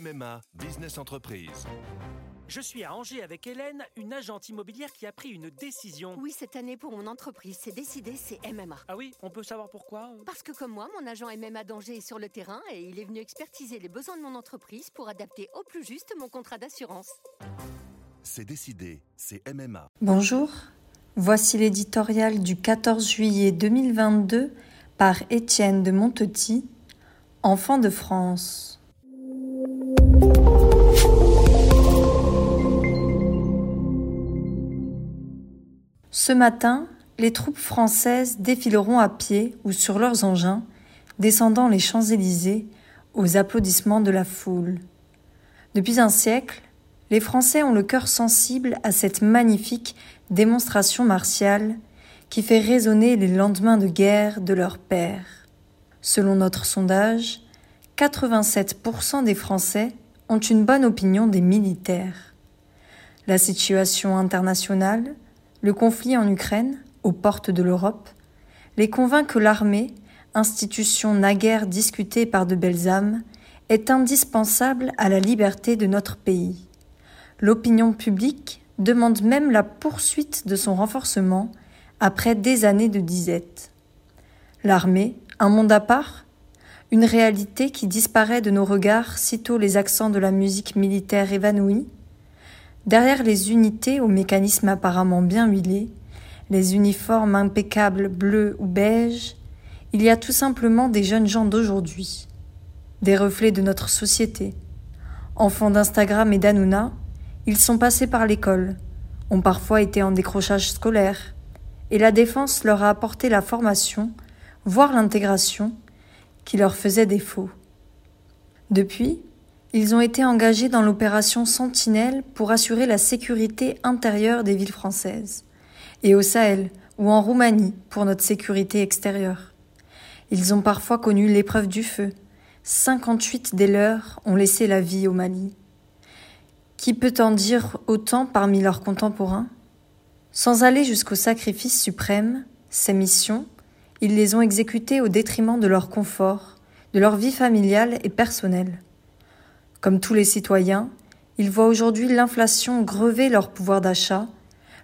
MMA Business Entreprise. Je suis à Angers avec Hélène, une agente immobilière qui a pris une décision. Oui, cette année pour mon entreprise, c'est décidé, c'est MMA. Ah oui, on peut savoir pourquoi? Parce que comme moi, mon agent MMA d'Angers est sur le terrain et il est venu expertiser les besoins de mon entreprise pour adapter au plus juste mon contrat d'assurance. C'est décidé, c'est MMA. Bonjour, voici l'éditorial du 14 juillet 2022 par Étienne de Montetis, enfant de France. Ce matin, les troupes françaises défileront à pied ou sur leurs engins, descendant les Champs-Élysées aux applaudissements de la foule. Depuis un siècle, les Français ont le cœur sensible à cette magnifique démonstration martiale qui fait résonner les lendemains de guerre de leurs pères. Selon notre sondage, 87% des Français ont une bonne opinion des militaires. La situation internationale, le conflit en Ukraine, aux portes de l'Europe, les convainc que l'armée, institution naguère discutée par de belles âmes, est indispensable à la liberté de notre pays. L'opinion publique demande même la poursuite de son renforcement après des années de disette. L'armée, un monde à part Une réalité qui disparaît de nos regards sitôt les accents de la musique militaire évanouis Derrière les unités au mécanisme apparemment bien huilé, les uniformes impeccables bleus ou beige, il y a tout simplement des jeunes gens d'aujourd'hui, des reflets de notre société. Enfants d'Instagram et d'Anouna, ils sont passés par l'école, ont parfois été en décrochage scolaire, et la défense leur a apporté la formation, voire l'intégration, qui leur faisait défaut. Depuis, ils ont été engagés dans l'opération Sentinelle pour assurer la sécurité intérieure des villes françaises, et au Sahel ou en Roumanie pour notre sécurité extérieure. Ils ont parfois connu l'épreuve du feu. 58 des leurs ont laissé la vie au Mali. Qui peut en dire autant parmi leurs contemporains? Sans aller jusqu'au sacrifice suprême, ces missions, ils les ont exécutées au détriment de leur confort, de leur vie familiale et personnelle. Comme tous les citoyens, ils voient aujourd'hui l'inflation grever leur pouvoir d'achat,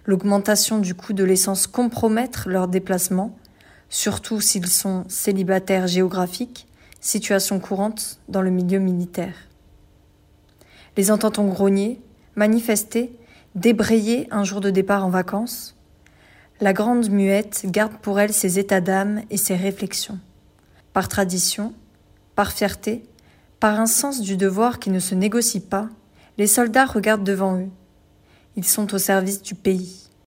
l'augmentation du coût de l'essence compromettre leurs déplacements, surtout s'ils sont célibataires géographiques, situation courante dans le milieu militaire. Les entend-on grogner, manifester, débrayer un jour de départ en vacances La grande muette garde pour elle ses états d'âme et ses réflexions. Par tradition, par fierté, par un sens du devoir qui ne se négocie pas, les soldats regardent devant eux. Ils sont au service du pays.